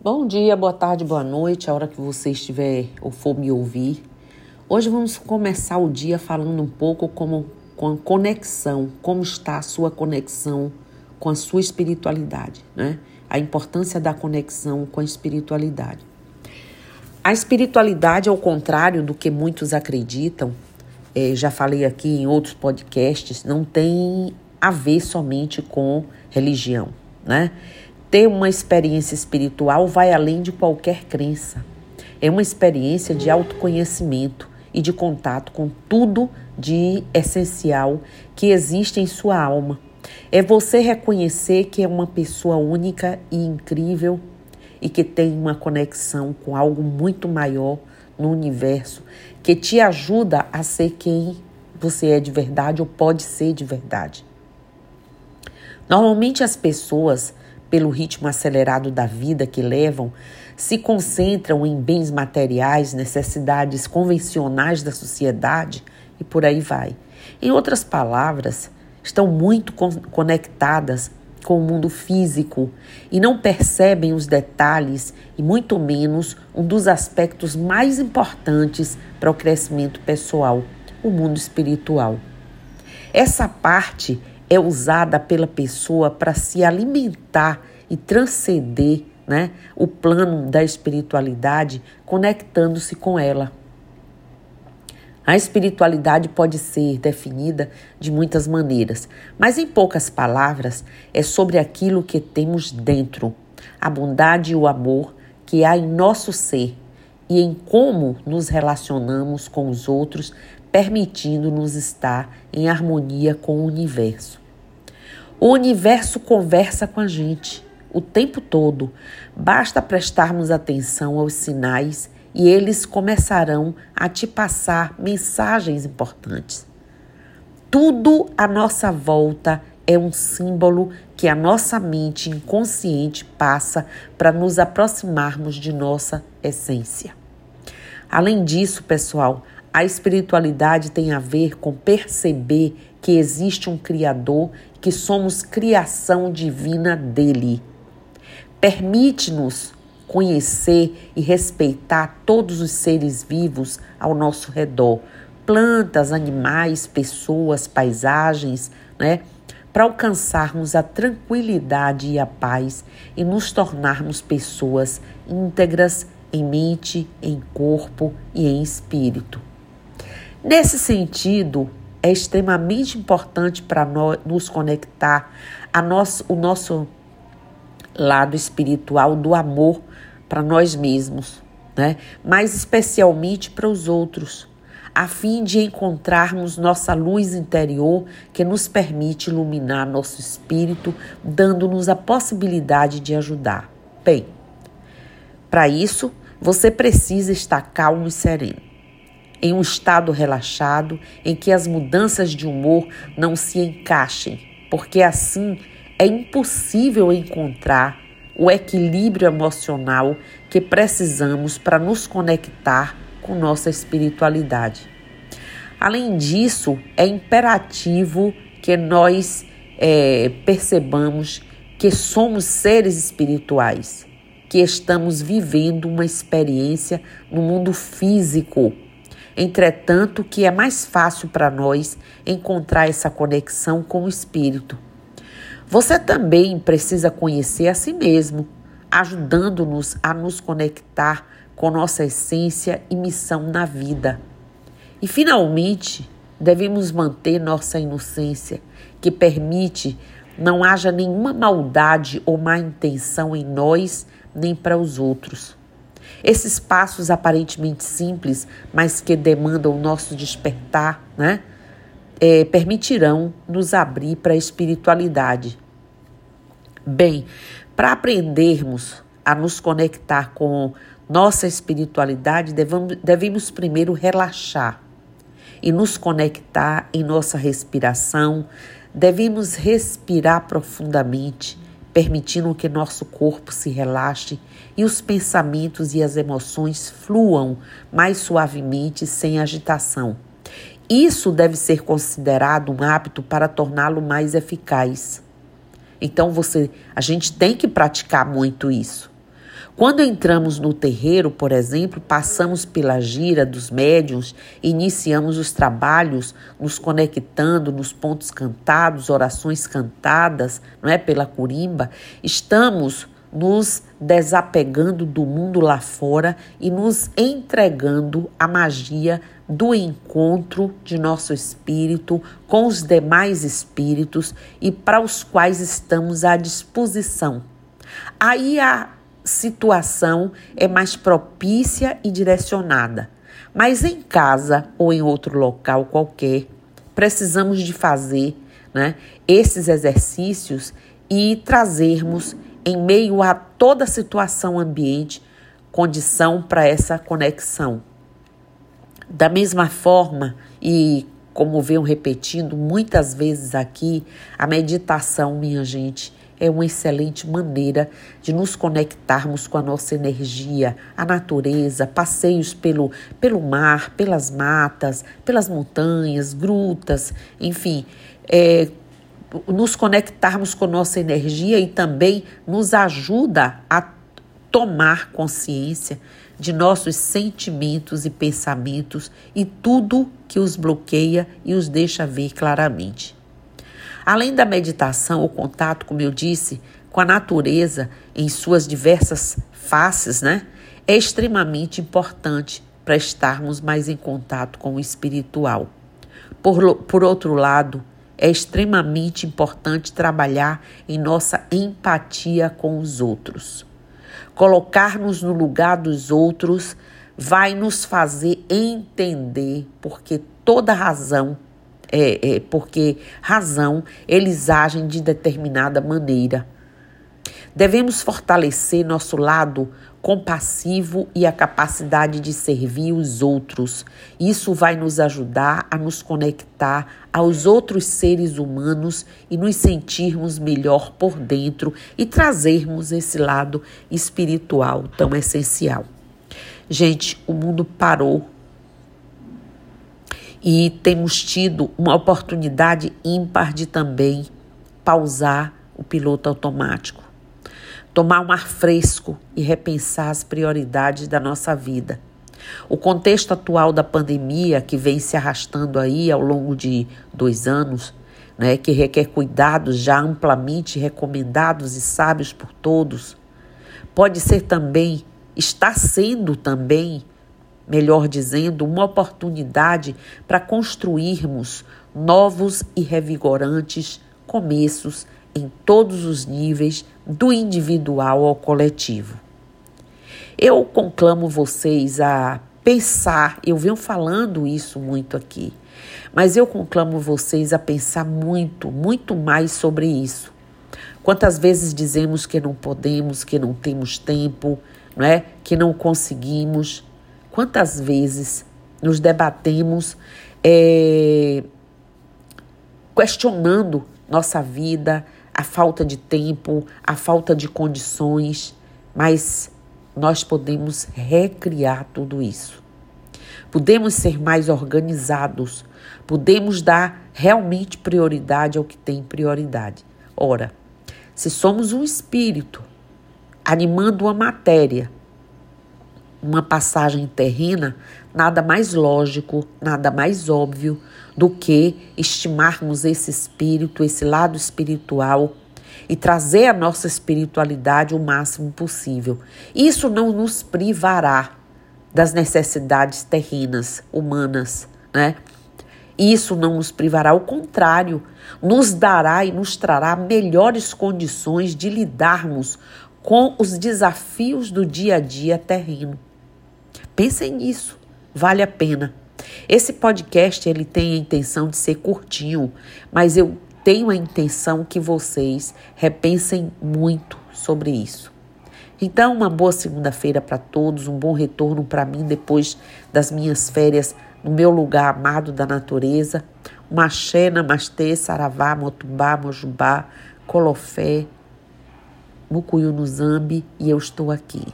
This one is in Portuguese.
Bom dia, boa tarde, boa noite, a hora que você estiver ou for me ouvir. Hoje vamos começar o dia falando um pouco como com a conexão, como está a sua conexão com a sua espiritualidade, né? A importância da conexão com a espiritualidade. A espiritualidade, ao contrário do que muitos acreditam, é, já falei aqui em outros podcasts, não tem a ver somente com religião, né? Ter uma experiência espiritual vai além de qualquer crença. É uma experiência de autoconhecimento e de contato com tudo de essencial que existe em sua alma. É você reconhecer que é uma pessoa única e incrível e que tem uma conexão com algo muito maior no universo que te ajuda a ser quem você é de verdade ou pode ser de verdade. Normalmente as pessoas pelo ritmo acelerado da vida que levam, se concentram em bens materiais, necessidades convencionais da sociedade e por aí vai. Em outras palavras, estão muito conectadas com o mundo físico e não percebem os detalhes e muito menos um dos aspectos mais importantes para o crescimento pessoal, o mundo espiritual. Essa parte é usada pela pessoa para se alimentar e transcender né, o plano da espiritualidade, conectando-se com ela. A espiritualidade pode ser definida de muitas maneiras, mas em poucas palavras é sobre aquilo que temos dentro, a bondade e o amor que há em nosso ser e em como nos relacionamos com os outros permitindo-nos estar em harmonia com o universo. O universo conversa com a gente o tempo todo, basta prestarmos atenção aos sinais e eles começarão a te passar mensagens importantes. Tudo à nossa volta é um símbolo que a nossa mente inconsciente passa para nos aproximarmos de nossa essência. Além disso, pessoal, a espiritualidade tem a ver com perceber que existe um Criador, que somos criação divina dele. Permite-nos conhecer e respeitar todos os seres vivos ao nosso redor, plantas, animais, pessoas, paisagens, né? Para alcançarmos a tranquilidade e a paz e nos tornarmos pessoas íntegras em mente, em corpo e em espírito. Nesse sentido, é extremamente importante para nós nos conectar a nosso, o nosso lado espiritual do amor para nós mesmos, né? mas especialmente para os outros, a fim de encontrarmos nossa luz interior que nos permite iluminar nosso espírito, dando-nos a possibilidade de ajudar. Bem, para isso, você precisa estar calmo e sereno em um estado relaxado em que as mudanças de humor não se encaixem, porque assim é impossível encontrar o equilíbrio emocional que precisamos para nos conectar com nossa espiritualidade. Além disso, é imperativo que nós é, percebamos que somos seres espirituais, que estamos vivendo uma experiência no mundo físico Entretanto, que é mais fácil para nós encontrar essa conexão com o espírito. Você também precisa conhecer a si mesmo, ajudando-nos a nos conectar com nossa essência e missão na vida. E finalmente, devemos manter nossa inocência, que permite não haja nenhuma maldade ou má intenção em nós nem para os outros. Esses passos aparentemente simples, mas que demandam o nosso despertar, né? É, permitirão nos abrir para a espiritualidade. Bem, para aprendermos a nos conectar com nossa espiritualidade, devemos, primeiro relaxar e nos conectar em nossa respiração. Devemos respirar profundamente permitindo que nosso corpo se relaxe e os pensamentos e as emoções fluam mais suavemente sem agitação. Isso deve ser considerado um hábito para torná-lo mais eficaz. Então você, a gente tem que praticar muito isso. Quando entramos no terreiro, por exemplo, passamos pela gira dos médiuns, iniciamos os trabalhos, nos conectando nos pontos cantados, orações cantadas, não é pela curimba, estamos nos desapegando do mundo lá fora e nos entregando à magia do encontro de nosso espírito com os demais espíritos e para os quais estamos à disposição. Aí a situação é mais propícia e direcionada. Mas em casa ou em outro local qualquer, precisamos de fazer né, esses exercícios e trazermos em meio a toda a situação ambiente condição para essa conexão. Da mesma forma, e como venho repetindo muitas vezes aqui, a meditação, minha gente, é uma excelente maneira de nos conectarmos com a nossa energia, a natureza, passeios pelo, pelo mar, pelas matas, pelas montanhas, grutas, enfim, é, nos conectarmos com nossa energia e também nos ajuda a tomar consciência de nossos sentimentos e pensamentos e tudo que os bloqueia e os deixa ver claramente. Além da meditação, o contato, como eu disse, com a natureza em suas diversas faces, né, é extremamente importante para estarmos mais em contato com o espiritual. Por, por outro lado, é extremamente importante trabalhar em nossa empatia com os outros. Colocar-nos no lugar dos outros vai nos fazer entender porque toda razão é, é, porque razão eles agem de determinada maneira. Devemos fortalecer nosso lado compassivo e a capacidade de servir os outros. Isso vai nos ajudar a nos conectar aos outros seres humanos e nos sentirmos melhor por dentro e trazermos esse lado espiritual tão essencial. Gente, o mundo parou e temos tido uma oportunidade ímpar de também pausar o piloto automático, tomar um ar fresco e repensar as prioridades da nossa vida. O contexto atual da pandemia, que vem se arrastando aí ao longo de dois anos, né, que requer cuidados já amplamente recomendados e sábios por todos, pode ser também, está sendo também, melhor dizendo, uma oportunidade para construirmos novos e revigorantes começos em todos os níveis, do individual ao coletivo. Eu conclamo vocês a pensar, eu venho falando isso muito aqui, mas eu conclamo vocês a pensar muito, muito mais sobre isso. Quantas vezes dizemos que não podemos, que não temos tempo, não é? Que não conseguimos, Quantas vezes nos debatemos é, questionando nossa vida, a falta de tempo, a falta de condições, mas nós podemos recriar tudo isso. Podemos ser mais organizados, podemos dar realmente prioridade ao que tem prioridade. Ora, se somos um espírito animando uma matéria, uma passagem terrena, nada mais lógico, nada mais óbvio do que estimarmos esse espírito, esse lado espiritual e trazer a nossa espiritualidade o máximo possível. Isso não nos privará das necessidades terrenas, humanas, né? Isso não nos privará, ao contrário, nos dará e nos trará melhores condições de lidarmos com os desafios do dia a dia terreno. Pensem nisso, vale a pena. Esse podcast ele tem a intenção de ser curtinho, mas eu tenho a intenção que vocês repensem muito sobre isso. Então, uma boa segunda-feira para todos, um bom retorno para mim depois das minhas férias no meu lugar amado da natureza. Maxé, Namastê, Saravá, Motubá, Mojubá, Colofé, Mucuyu no Zambi e eu estou aqui.